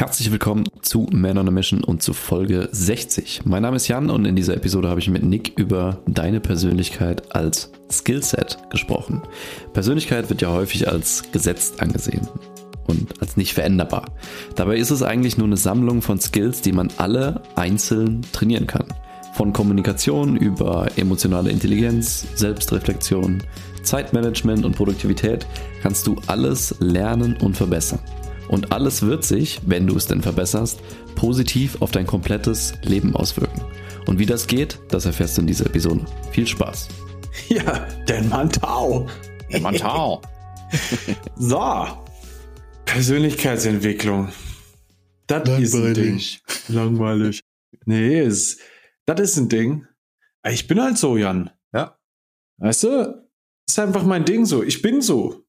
Herzlich willkommen zu Man on a Mission und zu Folge 60. Mein Name ist Jan und in dieser Episode habe ich mit Nick über deine Persönlichkeit als Skillset gesprochen. Persönlichkeit wird ja häufig als gesetzt angesehen und als nicht veränderbar. Dabei ist es eigentlich nur eine Sammlung von Skills, die man alle einzeln trainieren kann. Von Kommunikation über emotionale Intelligenz, Selbstreflexion, Zeitmanagement und Produktivität kannst du alles lernen und verbessern. Und alles wird sich, wenn du es denn verbesserst, positiv auf dein komplettes Leben auswirken. Und wie das geht, das erfährst du in dieser Episode. Viel Spaß. Ja, der Mantau. Der Mantau. so. Persönlichkeitsentwicklung. Das ist ein Ding. Langweilig. Nee, ist, das ist ein Ding. Ich bin halt so, Jan. Ja. Weißt du, ist einfach mein Ding so. Ich bin so.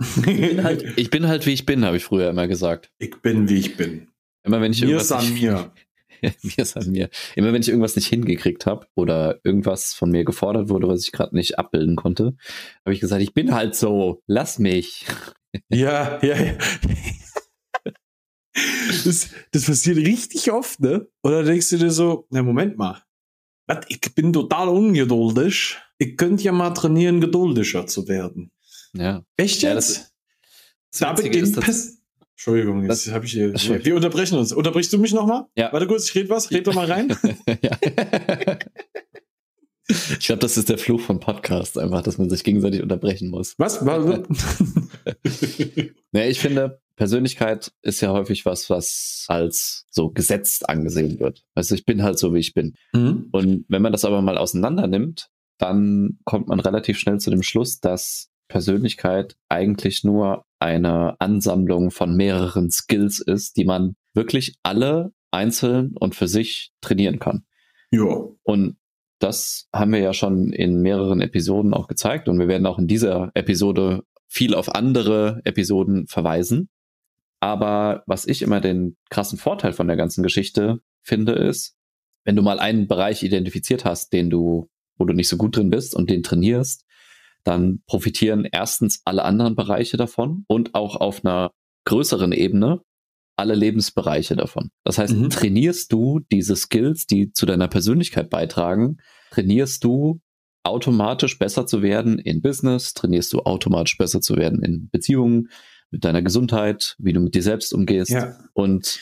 Ich bin, halt, ich bin halt, wie ich bin, habe ich früher immer gesagt. Ich bin, wie ich bin. Immer wenn ich mir irgendwas an nicht, mir. mir ist an mir. Immer wenn ich irgendwas nicht hingekriegt habe oder irgendwas von mir gefordert wurde, was ich gerade nicht abbilden konnte, habe ich gesagt, ich bin halt so, lass mich. Ja, ja, ja. Das, das passiert richtig oft, ne? Oder denkst du dir so, na Moment mal, was, ich bin total ungeduldig. Ich könnte ja mal trainieren, geduldiger zu werden. Ja. Echt Ja, jetzt? das- Das Da Witzige beginnt ist, dass- Pers- Entschuldigung, jetzt Das- habe ich hier. das. Wir unterbrechen uns. Unterbrichst du mich nochmal? Ja. Warte kurz, ich rede was. Red doch mal rein. ja. Ich glaube, das ist der Fluch von Podcasts, einfach, dass man sich gegenseitig unterbrechen muss. Was? Nee, ich finde, Persönlichkeit ist ja häufig was, was als so gesetzt angesehen wird. Also ich bin halt so, wie ich bin. Mhm. Und wenn man das aber mal auseinander nimmt, dann kommt man relativ schnell zu dem Schluss, dass Persönlichkeit eigentlich nur eine Ansammlung von mehreren Skills ist, die man wirklich alle einzeln und für sich trainieren kann. Ja. Und das haben wir ja schon in mehreren Episoden auch gezeigt und wir werden auch in dieser Episode viel auf andere Episoden verweisen. Aber was ich immer den krassen Vorteil von der ganzen Geschichte finde, ist, wenn du mal einen Bereich identifiziert hast, den du, wo du nicht so gut drin bist und den trainierst, dann profitieren erstens alle anderen Bereiche davon und auch auf einer größeren Ebene alle Lebensbereiche davon. Das heißt, Mhm. trainierst du diese Skills, die zu deiner Persönlichkeit beitragen, trainierst du automatisch besser zu werden in Business, trainierst du automatisch besser zu werden in Beziehungen, mit deiner Gesundheit, wie du mit dir selbst umgehst. Ja. Und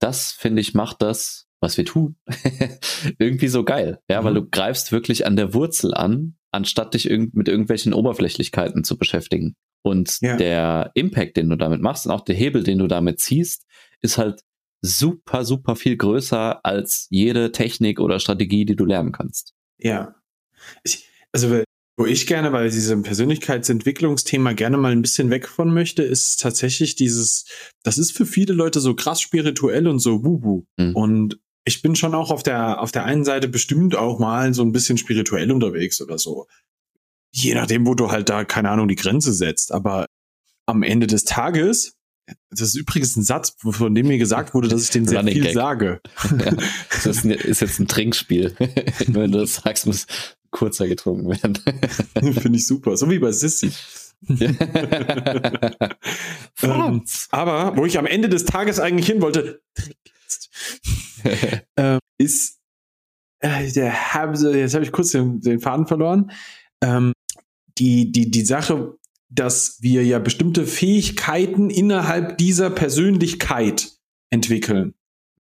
das, finde ich, macht das, was wir tun, irgendwie so geil. Ja, weil Mhm. du greifst wirklich an der Wurzel an, anstatt dich irgend mit irgendwelchen Oberflächlichkeiten zu beschäftigen. Und Ja. der Impact, den du damit machst und auch der Hebel, den du damit ziehst, ist halt super, super viel größer als jede Technik oder Strategie, die du lernen kannst. Ja. Ich, also, wo ich gerne bei diesem Persönlichkeitsentwicklungsthema gerne mal ein bisschen weg von möchte, ist tatsächlich dieses, das ist für viele Leute so krass spirituell und so wubu. Mhm. Und ich bin schon auch auf der, auf der einen Seite bestimmt auch mal so ein bisschen spirituell unterwegs oder so. Je nachdem, wo du halt da, keine Ahnung, die Grenze setzt. Aber am Ende des Tages, das ist übrigens ein Satz, von dem mir gesagt wurde, dass ich den sehr Running viel Gag. sage. Ja, das ist, ein- ist jetzt ein Trinkspiel. Wenn du das sagst, muss kurzer getrunken werden. Finde ich super. So wie bei Sissy. Ähm, aber wo ich am Ende des Tages eigentlich hin wollte, äh, ist äh, der hab, jetzt habe ich kurz den, den Faden verloren. Ähm, die, die, die Sache, dass wir ja bestimmte Fähigkeiten innerhalb dieser Persönlichkeit entwickeln.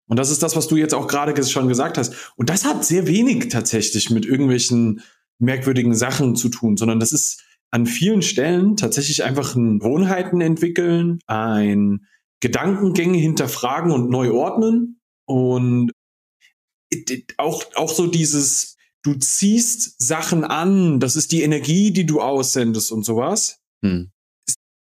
Und das ist das, was du jetzt auch gerade schon gesagt hast. Und das hat sehr wenig tatsächlich mit irgendwelchen merkwürdigen Sachen zu tun, sondern das ist an vielen Stellen tatsächlich einfach ein Gewohnheiten entwickeln, ein Gedankengänge hinterfragen und neu ordnen und auch, auch so dieses, du ziehst Sachen an, das ist die Energie, die du aussendest und sowas. Hm.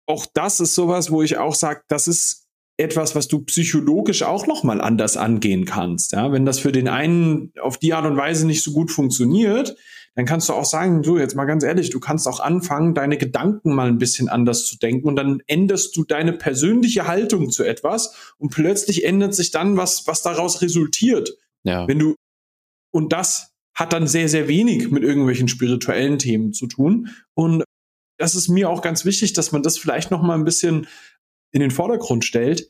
Auch das ist sowas, wo ich auch sage, das ist etwas, was du psychologisch auch noch mal anders angehen kannst. Ja, wenn das für den einen auf die Art und Weise nicht so gut funktioniert, dann kannst du auch sagen, du jetzt mal ganz ehrlich, du kannst auch anfangen, deine Gedanken mal ein bisschen anders zu denken und dann änderst du deine persönliche Haltung zu etwas und plötzlich ändert sich dann was, was daraus resultiert. Ja. Wenn du und das hat dann sehr sehr wenig mit irgendwelchen spirituellen Themen zu tun und das ist mir auch ganz wichtig, dass man das vielleicht noch mal ein bisschen in den Vordergrund stellt.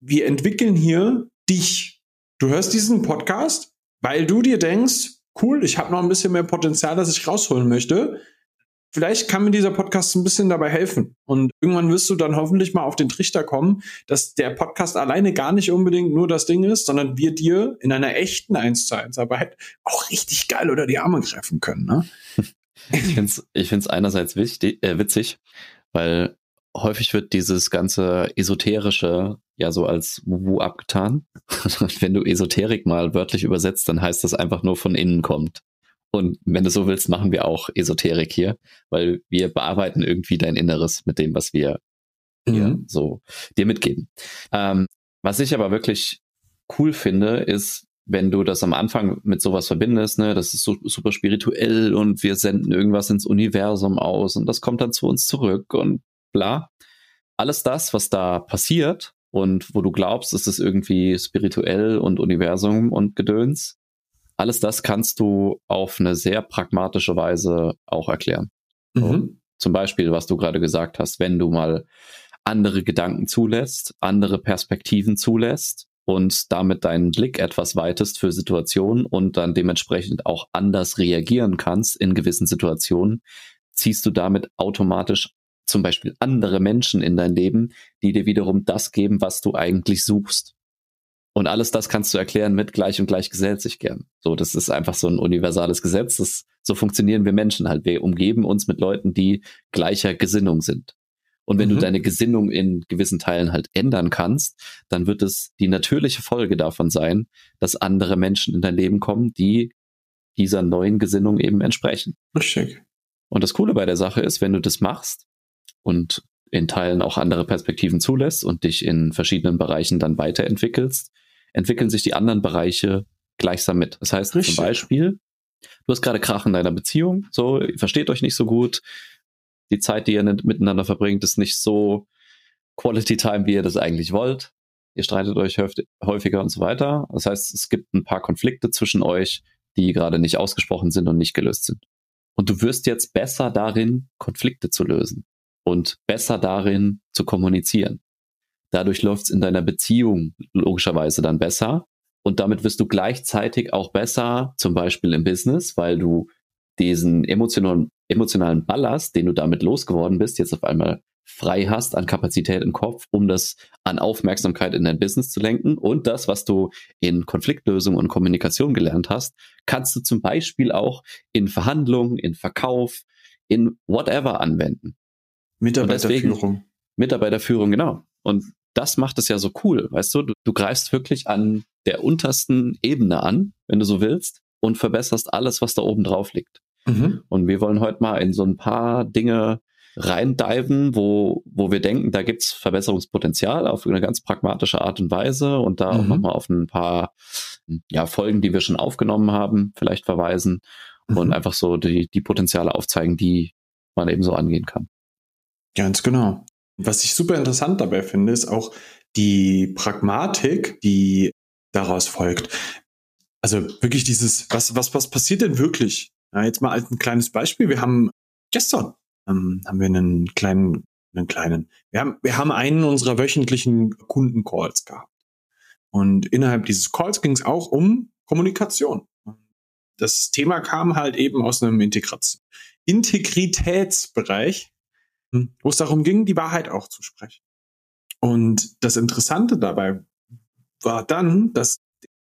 wir entwickeln hier dich. Du hörst diesen Podcast, weil du dir denkst, cool, ich habe noch ein bisschen mehr Potenzial, das ich rausholen möchte. Vielleicht kann mir dieser Podcast ein bisschen dabei helfen. Und irgendwann wirst du dann hoffentlich mal auf den Trichter kommen, dass der Podcast alleine gar nicht unbedingt nur das Ding ist, sondern wir dir in einer echten 1 zu 1 Arbeit auch richtig geil unter die Arme greifen können. Ne? Ich finde es ich einerseits wichtig, äh, witzig, weil häufig wird dieses ganze Esoterische ja so als Wuhu abgetan. wenn du Esoterik mal wörtlich übersetzt, dann heißt das einfach nur von innen kommt. Und wenn du so willst, machen wir auch Esoterik hier, weil wir bearbeiten irgendwie dein Inneres mit dem, was wir mhm. hier so dir mitgeben. Ähm, was ich aber wirklich cool finde, ist, wenn du das am Anfang mit sowas verbindest, ne, das ist so, super spirituell und wir senden irgendwas ins Universum aus und das kommt dann zu uns zurück und bla. Alles das, was da passiert und wo du glaubst, es ist irgendwie spirituell und Universum und Gedöns, alles das kannst du auf eine sehr pragmatische Weise auch erklären. Mhm. Zum Beispiel, was du gerade gesagt hast, wenn du mal andere Gedanken zulässt, andere Perspektiven zulässt und damit deinen Blick etwas weitest für Situationen und dann dementsprechend auch anders reagieren kannst in gewissen Situationen, ziehst du damit automatisch zum Beispiel andere Menschen in dein Leben, die dir wiederum das geben, was du eigentlich suchst. Und alles das kannst du erklären mit gleich und gleich gesellt sich gern. So, das ist einfach so ein universales Gesetz. Das, so funktionieren wir Menschen halt. Wir umgeben uns mit Leuten, die gleicher Gesinnung sind. Und wenn mhm. du deine Gesinnung in gewissen Teilen halt ändern kannst, dann wird es die natürliche Folge davon sein, dass andere Menschen in dein Leben kommen, die dieser neuen Gesinnung eben entsprechen. Richtig. Und das Coole bei der Sache ist, wenn du das machst und in Teilen auch andere Perspektiven zulässt und dich in verschiedenen Bereichen dann weiterentwickelst, entwickeln sich die anderen Bereiche gleichsam mit. Das heißt Richtig. zum Beispiel, du hast gerade Krach in deiner Beziehung, so, ihr versteht euch nicht so gut, die Zeit, die ihr miteinander verbringt, ist nicht so Quality Time, wie ihr das eigentlich wollt. Ihr streitet euch häufiger und so weiter. Das heißt, es gibt ein paar Konflikte zwischen euch, die gerade nicht ausgesprochen sind und nicht gelöst sind. Und du wirst jetzt besser darin, Konflikte zu lösen und besser darin zu kommunizieren. Dadurch läuft es in deiner Beziehung logischerweise dann besser. Und damit wirst du gleichzeitig auch besser, zum Beispiel im Business, weil du diesen emotionalen, emotionalen Ballast, den du damit losgeworden bist, jetzt auf einmal frei hast an Kapazität im Kopf, um das an Aufmerksamkeit in dein Business zu lenken. Und das, was du in Konfliktlösung und Kommunikation gelernt hast, kannst du zum Beispiel auch in Verhandlungen, in Verkauf, in whatever anwenden. Mitarbeiterführung. Mitarbeiterführung, genau. Und das macht es ja so cool, weißt du? du? Du greifst wirklich an der untersten Ebene an, wenn du so willst, und verbesserst alles, was da oben drauf liegt. Mhm. Und wir wollen heute mal in so ein paar Dinge reindiven, wo, wo wir denken, da gibt's Verbesserungspotenzial auf eine ganz pragmatische Art und Weise und da mhm. auch nochmal auf ein paar ja, Folgen, die wir schon aufgenommen haben, vielleicht verweisen mhm. und einfach so die, die Potenziale aufzeigen, die man eben so angehen kann. Ganz genau. Was ich super interessant dabei finde, ist auch die Pragmatik, die daraus folgt. Also wirklich dieses, was, was, was passiert denn wirklich? Ja, jetzt mal als ein kleines Beispiel. Wir haben gestern ähm, haben wir einen kleinen, einen kleinen, wir haben, wir haben einen unserer wöchentlichen Kundencalls gehabt. Und innerhalb dieses Calls ging es auch um Kommunikation. Das Thema kam halt eben aus einem Integritätsbereich. Wo es darum ging, die Wahrheit auch zu sprechen. Und das Interessante dabei war dann, dass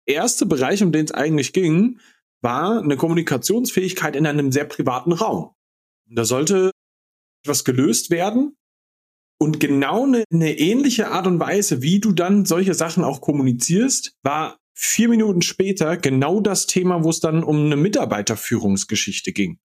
der erste Bereich, um den es eigentlich ging, war eine Kommunikationsfähigkeit in einem sehr privaten Raum. Und da sollte etwas gelöst werden. Und genau eine, eine ähnliche Art und Weise, wie du dann solche Sachen auch kommunizierst, war vier Minuten später genau das Thema, wo es dann um eine Mitarbeiterführungsgeschichte ging.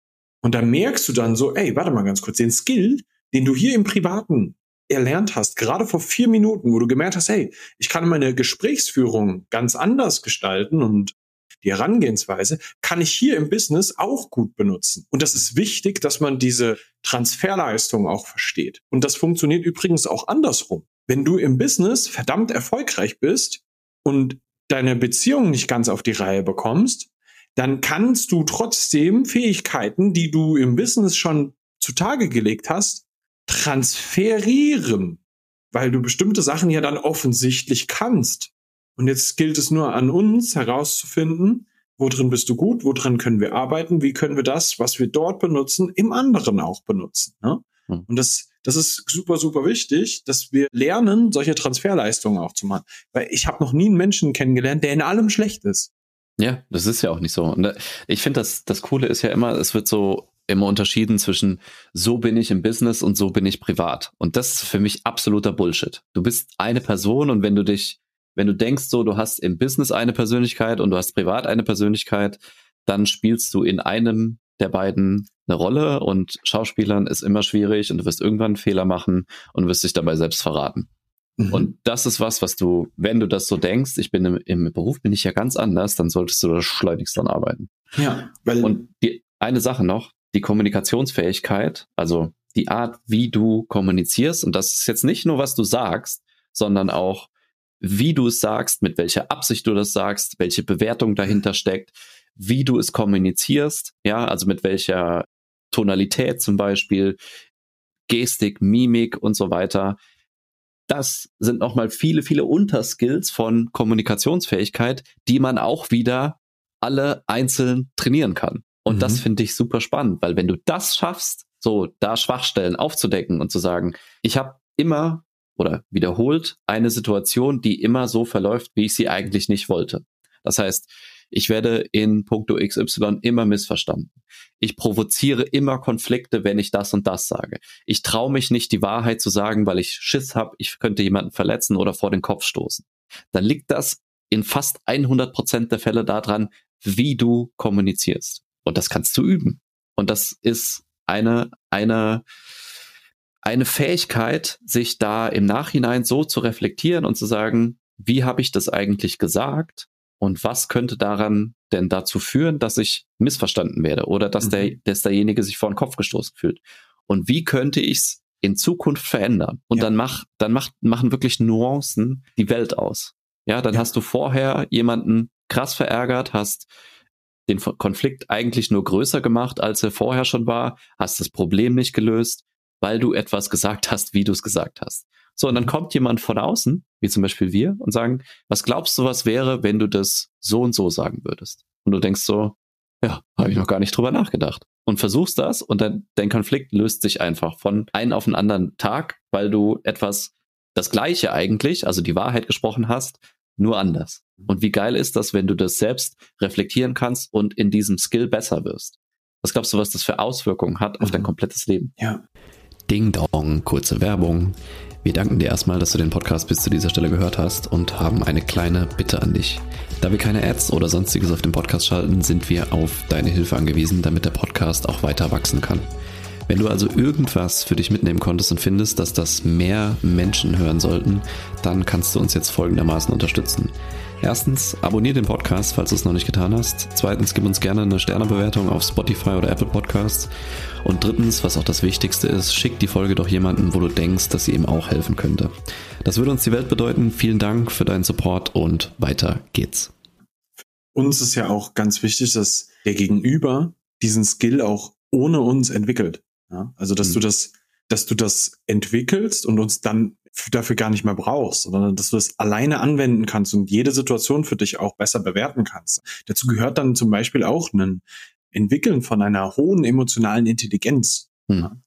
Und da merkst du dann so, ey, warte mal ganz kurz, den Skill, den du hier im Privaten erlernt hast, gerade vor vier Minuten, wo du gemerkt hast, hey, ich kann meine Gesprächsführung ganz anders gestalten und die Herangehensweise kann ich hier im Business auch gut benutzen. Und das ist wichtig, dass man diese Transferleistung auch versteht. Und das funktioniert übrigens auch andersrum. Wenn du im Business verdammt erfolgreich bist und deine Beziehung nicht ganz auf die Reihe bekommst, dann kannst du trotzdem Fähigkeiten, die du im Business schon zutage gelegt hast, transferieren weil du bestimmte Sachen ja dann offensichtlich kannst. Und jetzt gilt es nur an uns herauszufinden, wo drin bist du gut, wo drin können wir arbeiten, wie können wir das, was wir dort benutzen, im anderen auch benutzen. Ne? Hm. Und das, das ist super, super wichtig, dass wir lernen, solche Transferleistungen auch zu machen. Weil ich habe noch nie einen Menschen kennengelernt, der in allem schlecht ist. Ja, das ist ja auch nicht so. Und äh, ich finde, das, das Coole ist ja immer, es wird so immer unterschieden zwischen so bin ich im Business und so bin ich privat. Und das ist für mich absoluter Bullshit. Du bist eine Person und wenn du dich wenn du denkst, so, du hast im Business eine Persönlichkeit und du hast privat eine Persönlichkeit, dann spielst du in einem der beiden eine Rolle und Schauspielern ist immer schwierig und du wirst irgendwann einen Fehler machen und wirst dich dabei selbst verraten. Mhm. Und das ist was, was du, wenn du das so denkst, ich bin im, im Beruf, bin ich ja ganz anders, dann solltest du da schleunigst dran arbeiten. Ja, weil und die eine Sache noch, die Kommunikationsfähigkeit, also die Art, wie du kommunizierst, und das ist jetzt nicht nur, was du sagst, sondern auch, wie du es sagst, mit welcher Absicht du das sagst, welche Bewertung dahinter steckt, wie du es kommunizierst, ja, also mit welcher Tonalität zum Beispiel, Gestik, Mimik und so weiter. Das sind nochmal viele, viele Unterskills von Kommunikationsfähigkeit, die man auch wieder alle einzeln trainieren kann. Und mhm. das finde ich super spannend, weil wenn du das schaffst, so da Schwachstellen aufzudecken und zu sagen, ich habe immer oder wiederholt eine Situation, die immer so verläuft, wie ich sie eigentlich nicht wollte. Das heißt, ich werde in puncto XY immer missverstanden. Ich provoziere immer Konflikte, wenn ich das und das sage. Ich traue mich nicht, die Wahrheit zu sagen, weil ich Schiss habe, ich könnte jemanden verletzen oder vor den Kopf stoßen. Dann liegt das in fast 100 Prozent der Fälle daran, wie du kommunizierst. Und das kannst du üben. Und das ist eine, eine, eine Fähigkeit, sich da im Nachhinein so zu reflektieren und zu sagen, wie habe ich das eigentlich gesagt und was könnte daran denn dazu führen, dass ich missverstanden werde oder dass mhm. der, dass derjenige sich vor den Kopf gestoßen fühlt und wie könnte ich es in Zukunft verändern und ja. dann mach dann macht machen wirklich Nuancen die Welt aus. Ja, dann ja. hast du vorher jemanden krass verärgert, hast den Konflikt eigentlich nur größer gemacht, als er vorher schon war, hast das Problem nicht gelöst weil du etwas gesagt hast, wie du es gesagt hast. So, und dann kommt jemand von außen, wie zum Beispiel wir, und sagen, was glaubst du, was wäre, wenn du das so und so sagen würdest? Und du denkst so, ja, habe ich noch gar nicht drüber nachgedacht. Und versuchst das und dann dein Konflikt löst sich einfach von einem auf den anderen Tag, weil du etwas, das Gleiche eigentlich, also die Wahrheit gesprochen hast, nur anders. Und wie geil ist das, wenn du das selbst reflektieren kannst und in diesem Skill besser wirst? Was glaubst du, was das für Auswirkungen hat auf dein mhm. komplettes Leben? Ja, Ding Dong, kurze Werbung. Wir danken dir erstmal, dass du den Podcast bis zu dieser Stelle gehört hast und haben eine kleine Bitte an dich. Da wir keine Ads oder sonstiges auf dem Podcast schalten, sind wir auf deine Hilfe angewiesen, damit der Podcast auch weiter wachsen kann. Wenn du also irgendwas für dich mitnehmen konntest und findest, dass das mehr Menschen hören sollten, dann kannst du uns jetzt folgendermaßen unterstützen. Erstens, abonniere den Podcast, falls du es noch nicht getan hast. Zweitens, gib uns gerne eine Sternebewertung auf Spotify oder Apple Podcasts. Und drittens, was auch das Wichtigste ist, schick die Folge doch jemanden, wo du denkst, dass sie ihm auch helfen könnte. Das würde uns die Welt bedeuten. Vielen Dank für deinen Support und weiter geht's. Uns ist ja auch ganz wichtig, dass der Gegenüber diesen Skill auch ohne uns entwickelt. Ja? Also, dass mhm. du das, dass du das entwickelst und uns dann dafür gar nicht mehr brauchst, sondern dass du es alleine anwenden kannst und jede Situation für dich auch besser bewerten kannst. Dazu gehört dann zum Beispiel auch ein Entwickeln von einer hohen emotionalen Intelligenz. Hm.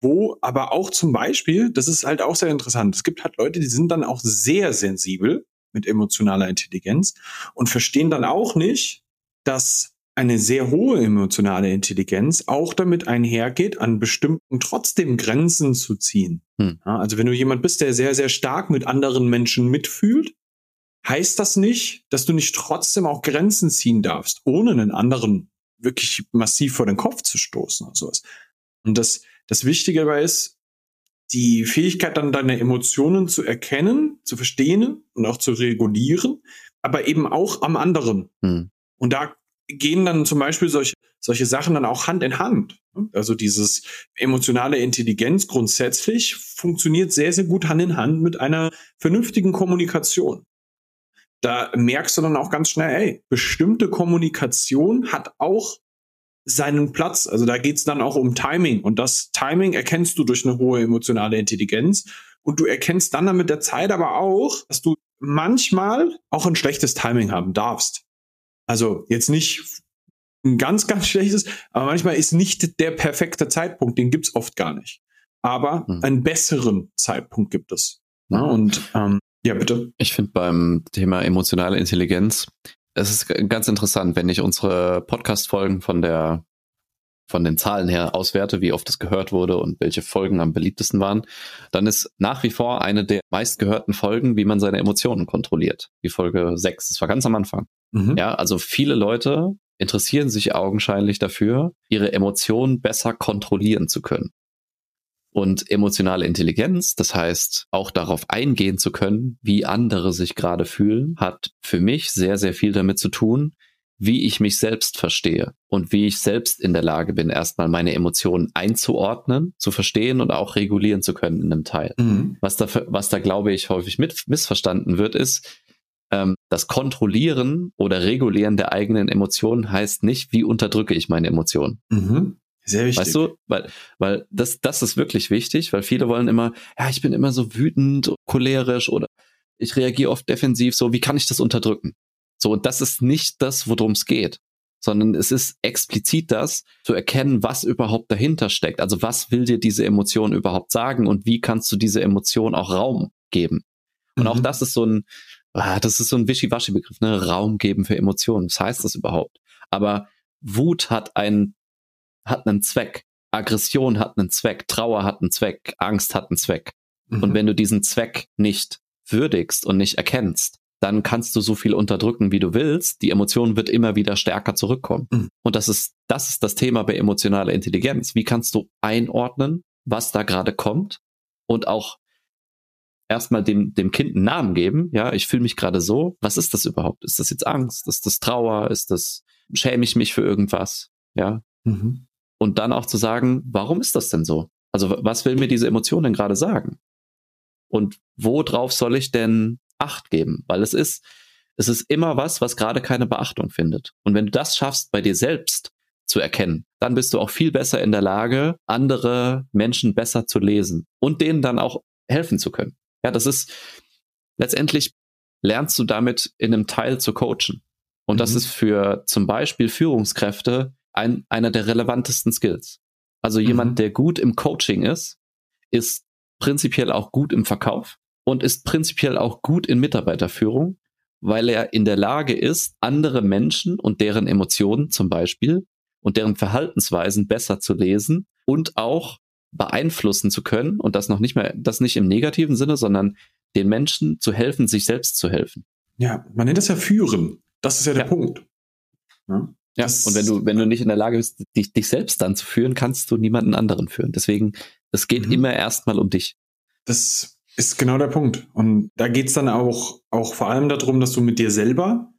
Wo aber auch zum Beispiel, das ist halt auch sehr interessant, es gibt halt Leute, die sind dann auch sehr sensibel mit emotionaler Intelligenz und verstehen dann auch nicht, dass eine sehr hohe emotionale Intelligenz auch damit einhergeht, an bestimmten trotzdem Grenzen zu ziehen. Hm. Ja, also wenn du jemand bist, der sehr, sehr stark mit anderen Menschen mitfühlt, heißt das nicht, dass du nicht trotzdem auch Grenzen ziehen darfst, ohne einen anderen wirklich massiv vor den Kopf zu stoßen oder sowas. Und das, das Wichtige dabei ist, die Fähigkeit dann deine Emotionen zu erkennen, zu verstehen und auch zu regulieren, aber eben auch am anderen. Hm. Und da gehen dann zum Beispiel solche, solche Sachen dann auch Hand in Hand. Also dieses emotionale Intelligenz grundsätzlich funktioniert sehr, sehr gut Hand in Hand mit einer vernünftigen Kommunikation. Da merkst du dann auch ganz schnell, ey, bestimmte Kommunikation hat auch seinen Platz. Also da geht's dann auch um Timing. Und das Timing erkennst du durch eine hohe emotionale Intelligenz. und du erkennst dann mit der Zeit aber auch, dass du manchmal auch ein schlechtes Timing haben darfst. Also jetzt nicht ein ganz, ganz schlechtes, aber manchmal ist nicht der perfekte Zeitpunkt, den gibt's oft gar nicht. Aber hm. einen besseren Zeitpunkt gibt es. Ja, und ähm, ja, bitte. Ich finde beim Thema emotionale Intelligenz, es ist ganz interessant, wenn ich unsere Podcast-Folgen von der von den Zahlen her auswerte, wie oft es gehört wurde und welche Folgen am beliebtesten waren, dann ist nach wie vor eine der meistgehörten Folgen, wie man seine Emotionen kontrolliert. Die Folge 6, das war ganz am Anfang. Mhm. Ja, also viele Leute interessieren sich augenscheinlich dafür, ihre Emotionen besser kontrollieren zu können. Und emotionale Intelligenz, das heißt auch darauf eingehen zu können, wie andere sich gerade fühlen, hat für mich sehr, sehr viel damit zu tun, wie ich mich selbst verstehe und wie ich selbst in der Lage bin, erstmal meine Emotionen einzuordnen, zu verstehen und auch regulieren zu können in einem Teil. Mhm. Was da, was da glaube ich häufig mit, missverstanden wird, ist, ähm, das Kontrollieren oder Regulieren der eigenen Emotionen heißt nicht, wie unterdrücke ich meine Emotionen. Mhm. Sehr wichtig. Weißt du, weil, weil das, das ist wirklich wichtig, weil viele wollen immer, ja, ich bin immer so wütend, cholerisch oder ich reagiere oft defensiv, so, wie kann ich das unterdrücken? So, und das ist nicht das, worum es geht, sondern es ist explizit das, zu erkennen, was überhaupt dahinter steckt. Also was will dir diese Emotion überhaupt sagen und wie kannst du diese Emotion auch Raum geben? Und mhm. auch das ist so ein, ah, das ist so ein Wischiwaschi-Begriff, ne? Raum geben für Emotionen. Was heißt das überhaupt? Aber Wut hat einen, hat einen Zweck. Aggression hat einen Zweck. Trauer hat einen Zweck. Angst hat einen Zweck. Mhm. Und wenn du diesen Zweck nicht würdigst und nicht erkennst, dann kannst du so viel unterdrücken, wie du willst. Die Emotion wird immer wieder stärker zurückkommen. Mhm. Und das ist, das ist das Thema bei emotionaler Intelligenz. Wie kannst du einordnen, was da gerade kommt und auch erstmal dem, dem Kind einen Namen geben. Ja, ich fühle mich gerade so. Was ist das überhaupt? Ist das jetzt Angst? Ist das Trauer? Ist das, schäme ich mich für irgendwas? Ja. Mhm. Und dann auch zu sagen, warum ist das denn so? Also was will mir diese Emotion denn gerade sagen? Und worauf soll ich denn Acht geben? Weil es ist, es ist immer was, was gerade keine Beachtung findet. Und wenn du das schaffst, bei dir selbst zu erkennen, dann bist du auch viel besser in der Lage, andere Menschen besser zu lesen und denen dann auch helfen zu können. Ja, das ist letztendlich lernst du damit in einem Teil zu coachen. Und mhm. das ist für zum Beispiel Führungskräfte ein, einer der relevantesten Skills. Also jemand, mhm. der gut im Coaching ist, ist prinzipiell auch gut im Verkauf und ist prinzipiell auch gut in Mitarbeiterführung, weil er in der Lage ist, andere Menschen und deren Emotionen zum Beispiel und deren Verhaltensweisen besser zu lesen und auch beeinflussen zu können und das noch nicht mehr, das nicht im negativen Sinne, sondern den Menschen zu helfen, sich selbst zu helfen. Ja, man nennt das ja führen. Das ist ja der ja. Punkt. Ja, ja. und wenn du, wenn du nicht in der Lage bist, dich, dich selbst dann zu führen, kannst du niemanden anderen führen. Deswegen, es geht mhm. immer erstmal um dich. Das ist genau der Punkt. Und da geht's dann auch, auch vor allem darum, dass du mit dir selber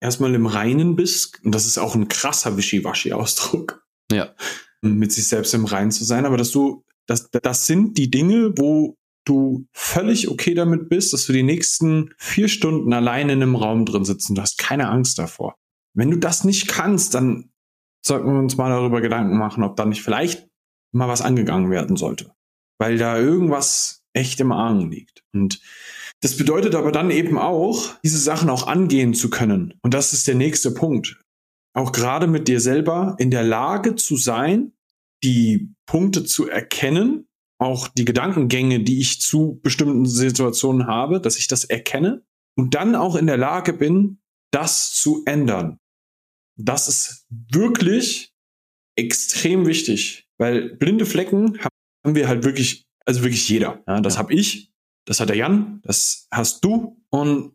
erstmal im Reinen bist. Und das ist auch ein krasser Wischiwaschi-Ausdruck. Ja mit sich selbst im Reinen zu sein, aber dass du, das, das sind die Dinge, wo du völlig okay damit bist, dass du die nächsten vier Stunden alleine in einem Raum drin sitzt und du hast keine Angst davor. Wenn du das nicht kannst, dann sollten wir uns mal darüber Gedanken machen, ob da nicht vielleicht mal was angegangen werden sollte. Weil da irgendwas echt im Argen liegt. Und das bedeutet aber dann eben auch, diese Sachen auch angehen zu können. Und das ist der nächste Punkt auch gerade mit dir selber in der Lage zu sein, die Punkte zu erkennen, auch die Gedankengänge, die ich zu bestimmten Situationen habe, dass ich das erkenne und dann auch in der Lage bin, das zu ändern. Das ist wirklich extrem wichtig, weil blinde Flecken haben wir halt wirklich, also wirklich jeder. Ja, das ja. habe ich, das hat der Jan, das hast du und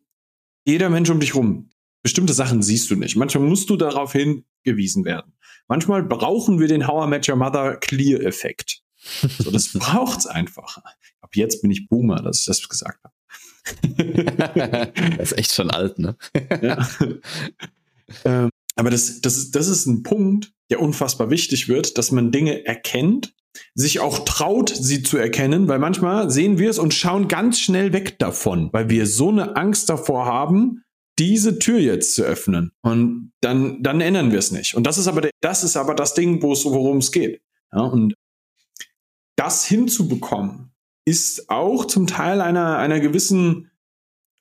jeder Mensch um dich rum bestimmte Sachen siehst du nicht. Manchmal musst du darauf hingewiesen werden. Manchmal brauchen wir den How I Met Your Mother Clear-Effekt. So, das braucht's einfach. Ab jetzt bin ich Boomer, dass ich das gesagt habe. das ist echt schon alt, ne? ja. ähm, aber das, das, ist, das ist ein Punkt, der unfassbar wichtig wird, dass man Dinge erkennt, sich auch traut, sie zu erkennen, weil manchmal sehen wir es und schauen ganz schnell weg davon, weil wir so eine Angst davor haben, diese Tür jetzt zu öffnen. Und dann, dann ändern wir es nicht. Und das ist aber, der, das ist aber das Ding, worum es geht. Ja, und das hinzubekommen, ist auch zum Teil einer, einer gewissen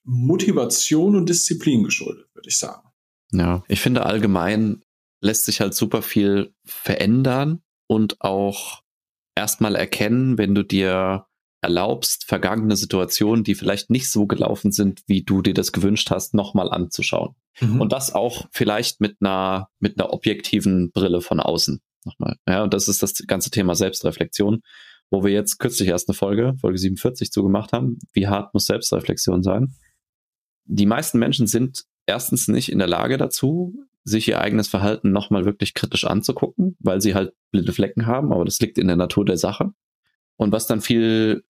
Motivation und Disziplin geschuldet, würde ich sagen. Ja, ich finde allgemein lässt sich halt super viel verändern und auch erstmal erkennen, wenn du dir erlaubst, vergangene Situationen, die vielleicht nicht so gelaufen sind, wie du dir das gewünscht hast, nochmal anzuschauen. Mhm. Und das auch vielleicht mit einer, mit einer objektiven Brille von außen. Nochmal. Ja, und das ist das ganze Thema Selbstreflexion, wo wir jetzt kürzlich erst eine Folge, Folge 47 zugemacht haben. Wie hart muss Selbstreflexion sein? Die meisten Menschen sind erstens nicht in der Lage dazu, sich ihr eigenes Verhalten nochmal wirklich kritisch anzugucken, weil sie halt blinde Flecken haben, aber das liegt in der Natur der Sache. Und was dann viel,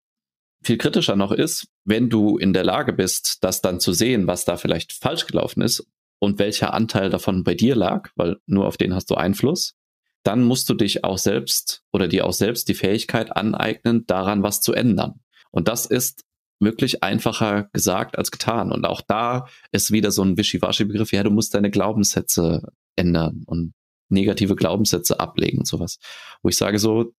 viel kritischer noch ist, wenn du in der Lage bist, das dann zu sehen, was da vielleicht falsch gelaufen ist und welcher Anteil davon bei dir lag, weil nur auf den hast du Einfluss, dann musst du dich auch selbst oder dir auch selbst die Fähigkeit aneignen, daran was zu ändern. Und das ist wirklich einfacher gesagt als getan. Und auch da ist wieder so ein Wischiwaschi-Begriff, ja, du musst deine Glaubenssätze ändern und negative Glaubenssätze ablegen und sowas. Wo ich sage so,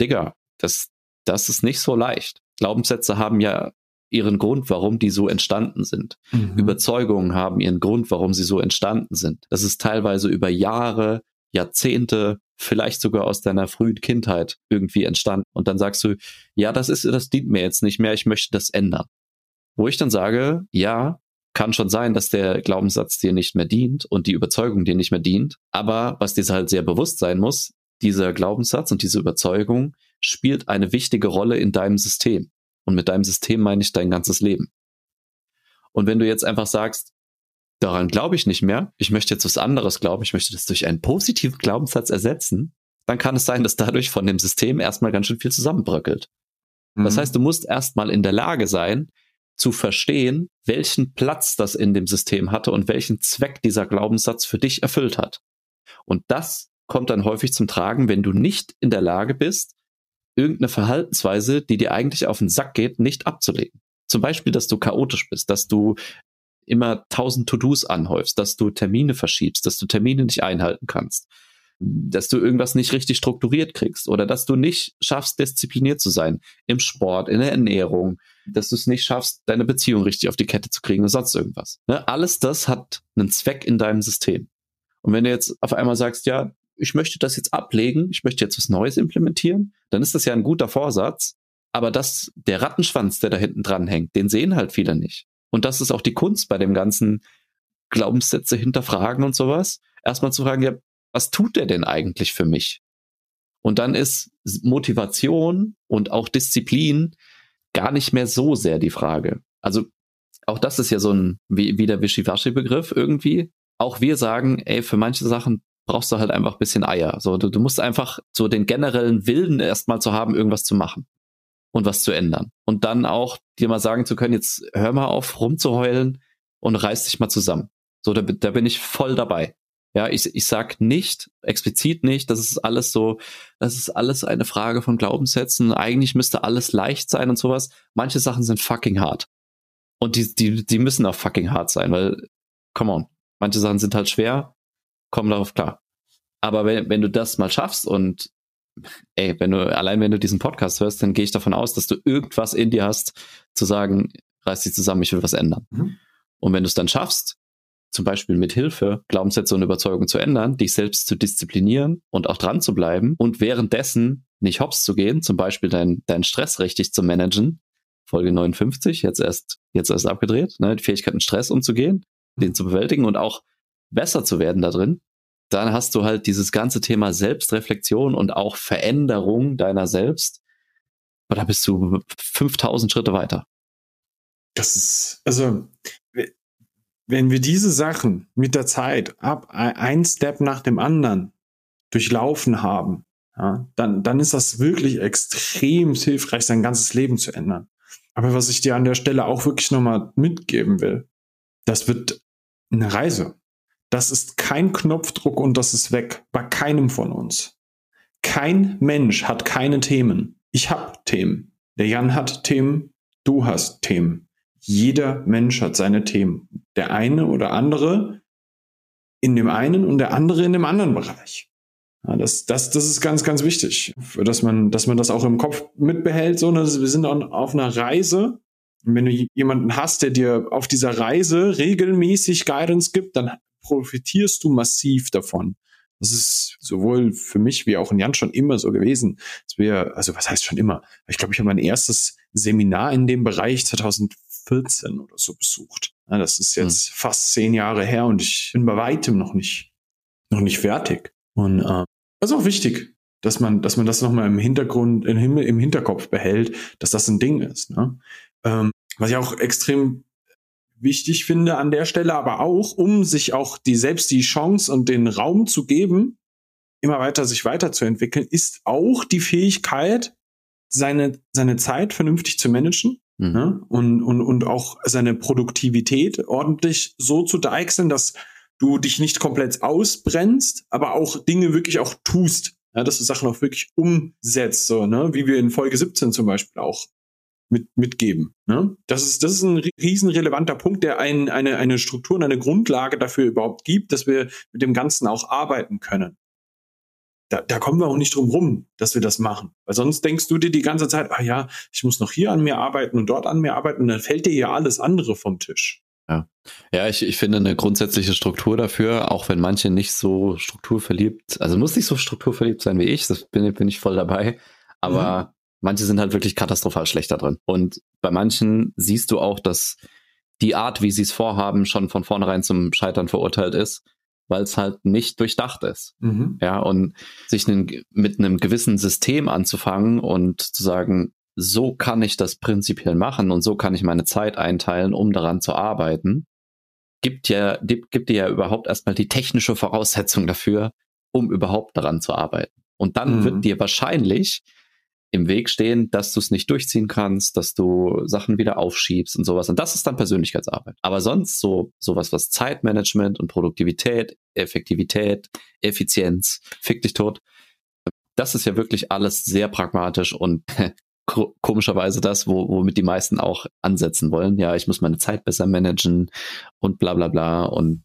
Digga, das, das ist nicht so leicht. Glaubenssätze haben ja ihren Grund, warum die so entstanden sind. Mhm. Überzeugungen haben ihren Grund, warum sie so entstanden sind. Das ist teilweise über Jahre, Jahrzehnte, vielleicht sogar aus deiner frühen Kindheit irgendwie entstanden. Und dann sagst du, ja, das ist, das dient mir jetzt nicht mehr, ich möchte das ändern. Wo ich dann sage, ja, kann schon sein, dass der Glaubenssatz dir nicht mehr dient und die Überzeugung dir nicht mehr dient. Aber was dir halt sehr bewusst sein muss, dieser Glaubenssatz und diese Überzeugung spielt eine wichtige Rolle in deinem System. Und mit deinem System meine ich dein ganzes Leben. Und wenn du jetzt einfach sagst, daran glaube ich nicht mehr, ich möchte jetzt was anderes glauben, ich möchte das durch einen positiven Glaubenssatz ersetzen, dann kann es sein, dass dadurch von dem System erstmal ganz schön viel zusammenbröckelt. Mhm. Das heißt, du musst erstmal in der Lage sein, zu verstehen, welchen Platz das in dem System hatte und welchen Zweck dieser Glaubenssatz für dich erfüllt hat. Und das kommt dann häufig zum Tragen, wenn du nicht in der Lage bist, irgendeine Verhaltensweise, die dir eigentlich auf den Sack geht, nicht abzulegen. Zum Beispiel, dass du chaotisch bist, dass du immer tausend To-Dos anhäufst, dass du Termine verschiebst, dass du Termine nicht einhalten kannst, dass du irgendwas nicht richtig strukturiert kriegst oder dass du nicht schaffst, diszipliniert zu sein im Sport, in der Ernährung, dass du es nicht schaffst, deine Beziehung richtig auf die Kette zu kriegen oder sonst irgendwas. Ne? Alles das hat einen Zweck in deinem System. Und wenn du jetzt auf einmal sagst, ja, ich möchte das jetzt ablegen, ich möchte jetzt was Neues implementieren, dann ist das ja ein guter Vorsatz. Aber das, der Rattenschwanz, der da hinten dran hängt, den sehen halt viele nicht. Und das ist auch die Kunst bei dem ganzen Glaubenssätze hinterfragen und sowas. Erstmal zu fragen, ja, was tut der denn eigentlich für mich? Und dann ist Motivation und auch Disziplin gar nicht mehr so sehr die Frage. Also auch das ist ja so ein, wie, wie der Wischiwaschi-Begriff irgendwie. Auch wir sagen, ey, für manche Sachen brauchst du halt einfach ein bisschen Eier. So, du, du musst einfach so den generellen Willen erstmal zu haben, irgendwas zu machen und was zu ändern. Und dann auch dir mal sagen zu können, jetzt hör mal auf rumzuheulen und reiß dich mal zusammen. So, da, da bin ich voll dabei. Ja, ich, ich sag nicht, explizit nicht, das ist alles so, das ist alles eine Frage von Glaubenssätzen. Eigentlich müsste alles leicht sein und sowas. Manche Sachen sind fucking hart. Und die, die, die müssen auch fucking hart sein, weil, come on, manche Sachen sind halt schwer, komm darauf klar. Aber wenn, wenn du das mal schaffst und ey, wenn du, allein wenn du diesen Podcast hörst, dann gehe ich davon aus, dass du irgendwas in dir hast, zu sagen, reiß dich zusammen, ich will was ändern. Mhm. Und wenn du es dann schaffst, zum Beispiel mit Hilfe, Glaubenssätze und Überzeugungen zu ändern, dich selbst zu disziplinieren und auch dran zu bleiben und währenddessen nicht hops zu gehen, zum Beispiel deinen dein Stress richtig zu managen, Folge 59, jetzt erst, jetzt erst abgedreht, ne, die Fähigkeit mit Stress umzugehen, den zu bewältigen und auch besser zu werden da drin, dann hast du halt dieses ganze Thema Selbstreflexion und auch Veränderung deiner selbst. Und da bist du 5000 Schritte weiter. Das ist, also, wenn wir diese Sachen mit der Zeit ab ein Step nach dem anderen durchlaufen haben, ja, dann, dann ist das wirklich extrem hilfreich, sein ganzes Leben zu ändern. Aber was ich dir an der Stelle auch wirklich nochmal mitgeben will, das wird eine Reise. Das ist kein Knopfdruck und das ist weg. Bei keinem von uns. Kein Mensch hat keine Themen. Ich habe Themen. Der Jan hat Themen. Du hast Themen. Jeder Mensch hat seine Themen. Der eine oder andere in dem einen und der andere in dem anderen Bereich. Ja, das, das, das ist ganz, ganz wichtig, dass man, dass man das auch im Kopf mitbehält. So, ne? wir sind auf einer Reise. Und wenn du jemanden hast, der dir auf dieser Reise regelmäßig Guidance gibt, dann profitierst du massiv davon. Das ist sowohl für mich wie auch in Jan schon immer so gewesen. Dass wir, also was heißt schon immer? Ich glaube, ich habe mein erstes Seminar in dem Bereich 2014 oder so besucht. Ja, das ist jetzt hm. fast zehn Jahre her und ich bin bei weitem noch nicht, noch nicht fertig. Und äh, das ist auch wichtig, dass man, dass man das nochmal im Hintergrund, im, im Hinterkopf behält, dass das ein Ding ist. Ne? Ähm, was ich auch extrem wichtig finde an der Stelle, aber auch, um sich auch die selbst die Chance und den Raum zu geben, immer weiter sich weiterzuentwickeln, ist auch die Fähigkeit, seine, seine Zeit vernünftig zu managen mhm. ne? und, und, und auch seine Produktivität ordentlich so zu deichseln, dass du dich nicht komplett ausbrennst, aber auch Dinge wirklich auch tust. Ja, dass du Sachen auch wirklich umsetzt, so, ne? wie wir in Folge 17 zum Beispiel auch mit, mitgeben. Ne? Das, ist, das ist ein riesen relevanter Punkt, der ein, eine, eine Struktur und eine Grundlage dafür überhaupt gibt, dass wir mit dem Ganzen auch arbeiten können. Da, da kommen wir auch nicht drum rum, dass wir das machen. Weil sonst denkst du dir die ganze Zeit, ah ja, ich muss noch hier an mir arbeiten und dort an mir arbeiten und dann fällt dir ja alles andere vom Tisch. Ja, ja ich, ich finde eine grundsätzliche Struktur dafür, auch wenn manche nicht so strukturverliebt, also muss nicht so strukturverliebt sein wie ich, das bin, bin ich voll dabei, aber mhm. Manche sind halt wirklich katastrophal schlecht da drin. Und bei manchen siehst du auch, dass die Art, wie sie es vorhaben, schon von vornherein zum Scheitern verurteilt ist, weil es halt nicht durchdacht ist. Mhm. Ja, und sich mit einem gewissen System anzufangen und zu sagen, so kann ich das prinzipiell machen und so kann ich meine Zeit einteilen, um daran zu arbeiten, gibt ja, gibt dir ja überhaupt erstmal die technische Voraussetzung dafür, um überhaupt daran zu arbeiten. Und dann mhm. wird dir wahrscheinlich im Weg stehen, dass du es nicht durchziehen kannst, dass du Sachen wieder aufschiebst und sowas. Und das ist dann Persönlichkeitsarbeit. Aber sonst so sowas, was Zeitmanagement und Produktivität, Effektivität, Effizienz, fick dich tot. Das ist ja wirklich alles sehr pragmatisch und komischerweise das, wo, womit die meisten auch ansetzen wollen. Ja, ich muss meine Zeit besser managen und bla bla bla. Und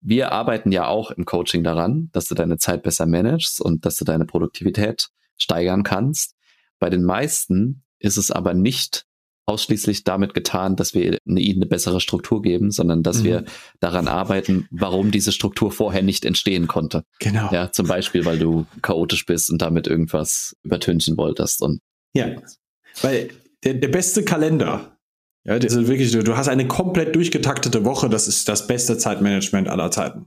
wir arbeiten ja auch im Coaching daran, dass du deine Zeit besser managst und dass du deine Produktivität steigern kannst. Bei den meisten ist es aber nicht ausschließlich damit getan, dass wir ihnen eine bessere Struktur geben, sondern dass mhm. wir daran arbeiten, warum diese Struktur vorher nicht entstehen konnte. Genau. Ja, zum Beispiel, weil du chaotisch bist und damit irgendwas übertünchen wolltest und ja, weil der, der beste Kalender, ja, das ist wirklich, du hast eine komplett durchgetaktete Woche, das ist das beste Zeitmanagement aller Zeiten.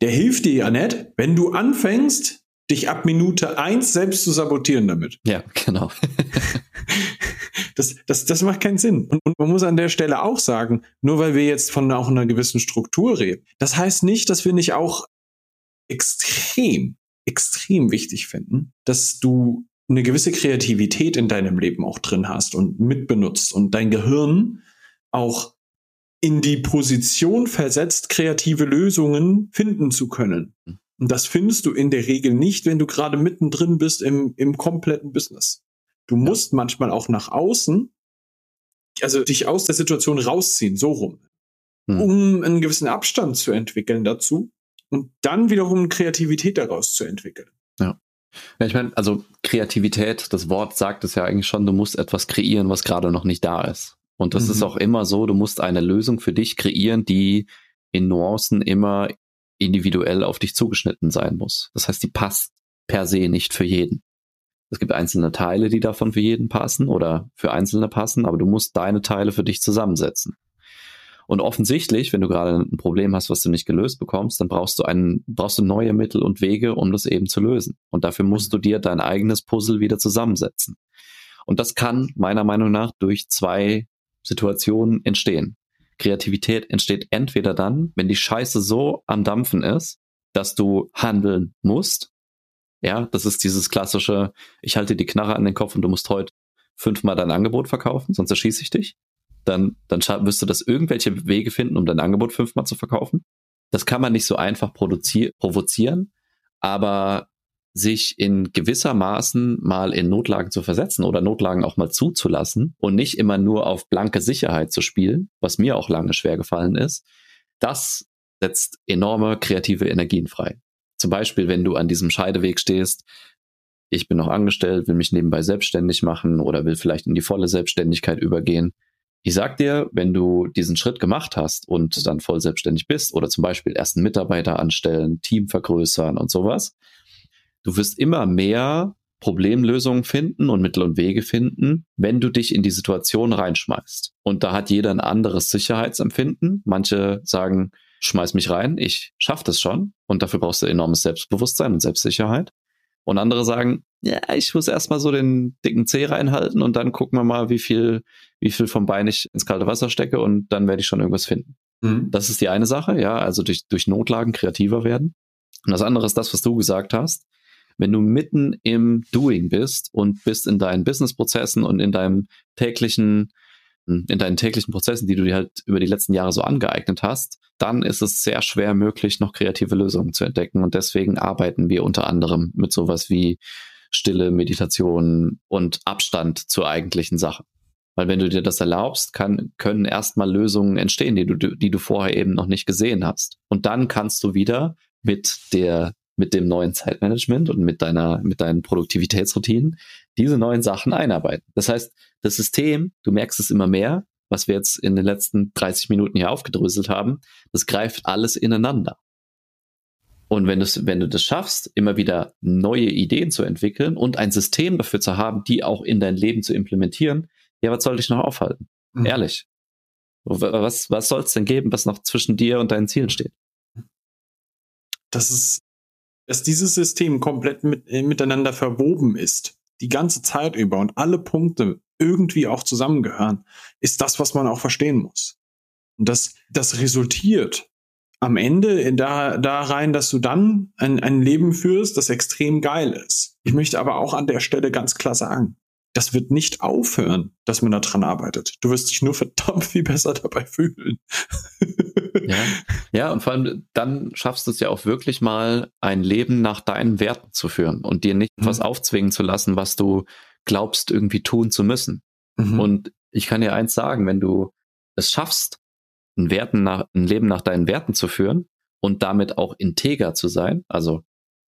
Der hilft dir ja nicht, wenn du anfängst, dich ab Minute eins selbst zu sabotieren damit. Ja, genau. das, das, das macht keinen Sinn. Und, und, man muss an der Stelle auch sagen, nur weil wir jetzt von auch einer gewissen Struktur reden, das heißt nicht, dass wir nicht auch extrem, extrem wichtig finden, dass du eine gewisse Kreativität in deinem Leben auch drin hast und mitbenutzt und dein Gehirn auch in die Position versetzt, kreative Lösungen finden zu können. Und das findest du in der Regel nicht, wenn du gerade mittendrin bist im, im kompletten Business. Du musst manchmal auch nach außen, also dich aus der Situation rausziehen, so rum, hm. um einen gewissen Abstand zu entwickeln dazu und dann wiederum Kreativität daraus zu entwickeln. Ja. Ja, ich meine, also Kreativität, das Wort sagt es ja eigentlich schon, du musst etwas kreieren, was gerade noch nicht da ist. Und das mhm. ist auch immer so, du musst eine Lösung für dich kreieren, die in Nuancen immer individuell auf dich zugeschnitten sein muss. Das heißt, die passt per se nicht für jeden. Es gibt einzelne Teile, die davon für jeden passen oder für einzelne passen, aber du musst deine Teile für dich zusammensetzen. Und offensichtlich, wenn du gerade ein Problem hast, was du nicht gelöst bekommst, dann brauchst du einen, brauchst du neue Mittel und Wege, um das eben zu lösen. Und dafür musst du dir dein eigenes Puzzle wieder zusammensetzen. Und das kann meiner Meinung nach durch zwei Situationen entstehen. Kreativität entsteht entweder dann, wenn die Scheiße so am Dampfen ist, dass du handeln musst. Ja, das ist dieses klassische, ich halte die Knarre an den Kopf und du musst heute fünfmal dein Angebot verkaufen, sonst erschieße ich dich dann, dann wirst du das irgendwelche Wege finden, um dein Angebot fünfmal zu verkaufen. Das kann man nicht so einfach provozieren, aber sich in gewisser Maßen mal in Notlagen zu versetzen oder Notlagen auch mal zuzulassen und nicht immer nur auf blanke Sicherheit zu spielen, was mir auch lange schwer gefallen ist, das setzt enorme kreative Energien frei. Zum Beispiel, wenn du an diesem Scheideweg stehst, ich bin noch angestellt, will mich nebenbei selbstständig machen oder will vielleicht in die volle Selbstständigkeit übergehen. Ich sag dir, wenn du diesen Schritt gemacht hast und dann voll selbstständig bist oder zum Beispiel ersten Mitarbeiter anstellen, Team vergrößern und sowas, du wirst immer mehr Problemlösungen finden und Mittel und Wege finden, wenn du dich in die Situation reinschmeißt. Und da hat jeder ein anderes Sicherheitsempfinden. Manche sagen, schmeiß mich rein, ich schaff das schon. Und dafür brauchst du enormes Selbstbewusstsein und Selbstsicherheit. Und andere sagen, ja, ich muss erstmal so den dicken Zeh reinhalten und dann gucken wir mal, wie viel, wie viel vom Bein ich ins kalte Wasser stecke und dann werde ich schon irgendwas finden. Mhm. Das ist die eine Sache, ja, also durch, durch Notlagen kreativer werden. Und das andere ist das, was du gesagt hast. Wenn du mitten im Doing bist und bist in deinen Businessprozessen und in deinem täglichen, in deinen täglichen Prozessen, die du dir halt über die letzten Jahre so angeeignet hast, dann ist es sehr schwer möglich, noch kreative Lösungen zu entdecken. Und deswegen arbeiten wir unter anderem mit sowas wie Stille, Meditation und Abstand zur eigentlichen Sache. Weil wenn du dir das erlaubst, kann, können erstmal Lösungen entstehen, die du, die du vorher eben noch nicht gesehen hast. Und dann kannst du wieder mit der mit dem neuen Zeitmanagement und mit deiner, mit deinen Produktivitätsroutinen diese neuen Sachen einarbeiten. Das heißt, das System, du merkst es immer mehr, was wir jetzt in den letzten 30 Minuten hier aufgedröselt haben, das greift alles ineinander. Und wenn, wenn du das schaffst, immer wieder neue Ideen zu entwickeln und ein System dafür zu haben, die auch in dein Leben zu implementieren, ja, was soll dich noch aufhalten? Mhm. Ehrlich. Was, was soll es denn geben, was noch zwischen dir und deinen Zielen steht? Das ist dass dieses System komplett mit, äh, miteinander verwoben ist, die ganze Zeit über und alle Punkte irgendwie auch zusammengehören, ist das, was man auch verstehen muss. Und das, das resultiert am Ende in da, da rein, dass du dann ein, ein Leben führst, das extrem geil ist. Ich möchte aber auch an der Stelle ganz klar sagen, das wird nicht aufhören, dass man daran arbeitet. Du wirst dich nur verdammt viel besser dabei fühlen. ja. ja, und vor allem dann schaffst du es ja auch wirklich mal, ein Leben nach deinen Werten zu führen und dir nicht mhm. was aufzwingen zu lassen, was du glaubst, irgendwie tun zu müssen. Mhm. Und ich kann dir eins sagen, wenn du es schaffst, ein, Werten nach, ein Leben nach deinen Werten zu führen und damit auch integer zu sein, also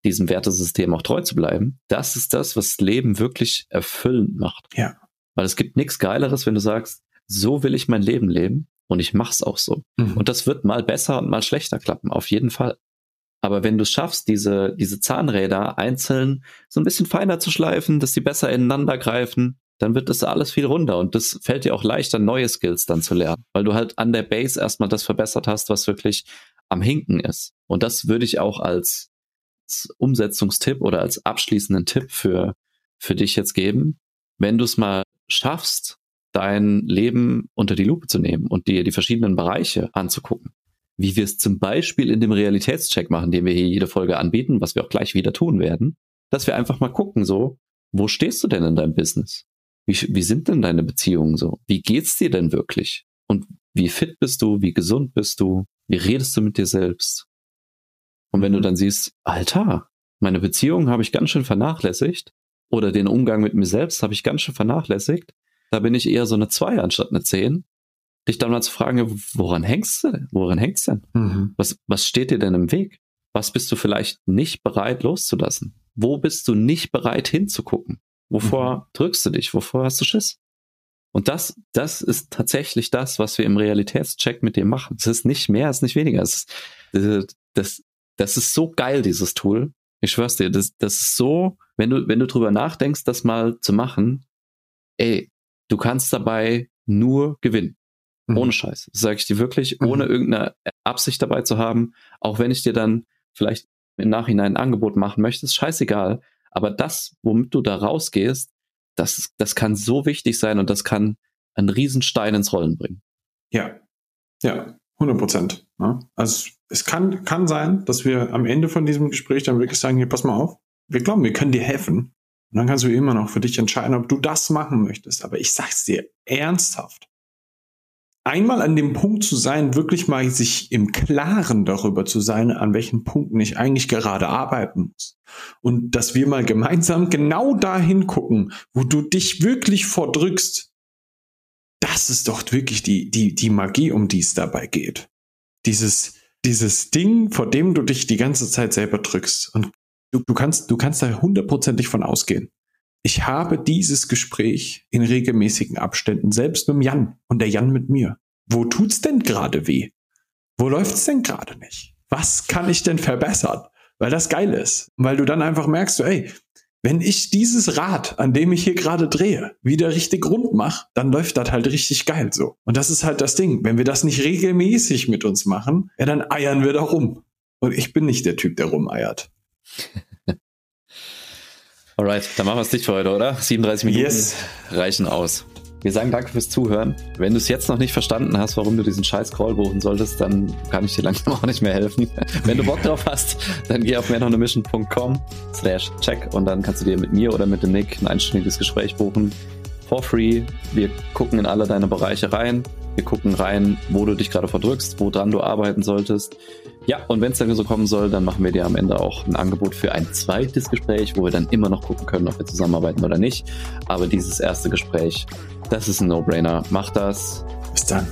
diesem Wertesystem auch treu zu bleiben, das ist das, was Leben wirklich erfüllend macht. Ja. Weil es gibt nichts Geileres, wenn du sagst, so will ich mein Leben leben und ich mach's auch so. Mhm. Und das wird mal besser und mal schlechter klappen, auf jeden Fall. Aber wenn du schaffst, diese, diese Zahnräder einzeln so ein bisschen feiner zu schleifen, dass sie besser ineinander greifen, dann wird das alles viel runder und das fällt dir auch leichter, neue Skills dann zu lernen, weil du halt an der Base erstmal das verbessert hast, was wirklich am Hinken ist. Und das würde ich auch als Umsetzungstipp oder als abschließenden Tipp für, für dich jetzt geben. Wenn du es mal schaffst, dein Leben unter die Lupe zu nehmen und dir die verschiedenen Bereiche anzugucken, wie wir es zum Beispiel in dem Realitätscheck machen, den wir hier jede Folge anbieten, was wir auch gleich wieder tun werden, dass wir einfach mal gucken, so, wo stehst du denn in deinem Business? Wie, wie sind denn deine Beziehungen so? Wie geht's dir denn wirklich? Und wie fit bist du? Wie gesund bist du? Wie redest du mit dir selbst? Und wenn du mhm. dann siehst, Alter, meine Beziehung habe ich ganz schön vernachlässigt oder den Umgang mit mir selbst habe ich ganz schön vernachlässigt, da bin ich eher so eine 2 anstatt eine 10. Dich dann mal zu fragen, woran hängst du? Woran hängst du denn? Mhm. Was, was steht dir denn im Weg? Was bist du vielleicht nicht bereit loszulassen? Wo bist du nicht bereit hinzugucken? Wovor mhm. drückst du dich? Wovor hast du Schiss? Und das, das ist tatsächlich das, was wir im Realitätscheck mit dir machen. Es ist nicht mehr, es ist nicht weniger. Es ist, das, das ist so geil, dieses Tool. Ich schwör's dir, das, das ist so, wenn du, wenn du drüber nachdenkst, das mal zu machen, ey, du kannst dabei nur gewinnen. Mhm. Ohne Scheiß. Sage ich dir wirklich, mhm. ohne irgendeine Absicht dabei zu haben. Auch wenn ich dir dann vielleicht im Nachhinein ein Angebot machen möchte, ist scheißegal. Aber das, womit du da rausgehst, das, das kann so wichtig sein und das kann einen Riesenstein ins Rollen bringen. Ja, ja, 100 Prozent. Ne? Also es kann, kann sein, dass wir am Ende von diesem Gespräch dann wirklich sagen, hier, pass mal auf, wir glauben, wir können dir helfen. Und dann kannst du immer noch für dich entscheiden, ob du das machen möchtest. Aber ich sag's dir ernsthaft. Einmal an dem Punkt zu sein, wirklich mal sich im Klaren darüber zu sein, an welchen Punkten ich eigentlich gerade arbeiten muss. Und dass wir mal gemeinsam genau dahin gucken, wo du dich wirklich vordrückst. Das ist doch wirklich die, die, die Magie, um die es dabei geht. Dieses, dieses Ding, vor dem du dich die ganze Zeit selber drückst. Und du, du kannst, du kannst da hundertprozentig von ausgehen. Ich habe dieses Gespräch in regelmäßigen Abständen, selbst mit dem Jan und der Jan mit mir. Wo tut's denn gerade weh? Wo läuft's denn gerade nicht? Was kann ich denn verbessern? Weil das geil ist. Weil du dann einfach merkst, so, ey, wenn ich dieses Rad, an dem ich hier gerade drehe, wieder richtig rund mache, dann läuft das halt richtig geil so. Und das ist halt das Ding. Wenn wir das nicht regelmäßig mit uns machen, ja, dann eiern wir da rum. Und ich bin nicht der Typ, der rumeiert. Alright, dann machen wir es dicht für heute, oder? 37 Minuten yes. reichen aus. Wir sagen danke fürs Zuhören. Wenn du es jetzt noch nicht verstanden hast, warum du diesen scheiß Call buchen solltest, dann kann ich dir langsam auch nicht mehr helfen. Wenn du Bock drauf hast, dann geh auf manonemission.com slash check und dann kannst du dir mit mir oder mit dem Nick ein einstündiges Gespräch buchen. For free. Wir gucken in alle deine Bereiche rein. Wir gucken rein, wo du dich gerade verdrückst, woran du arbeiten solltest. Ja, und wenn es dann so kommen soll, dann machen wir dir am Ende auch ein Angebot für ein zweites Gespräch, wo wir dann immer noch gucken können, ob wir zusammenarbeiten oder nicht. Aber dieses erste Gespräch, das ist ein No-Brainer. Mach das. Bis dann.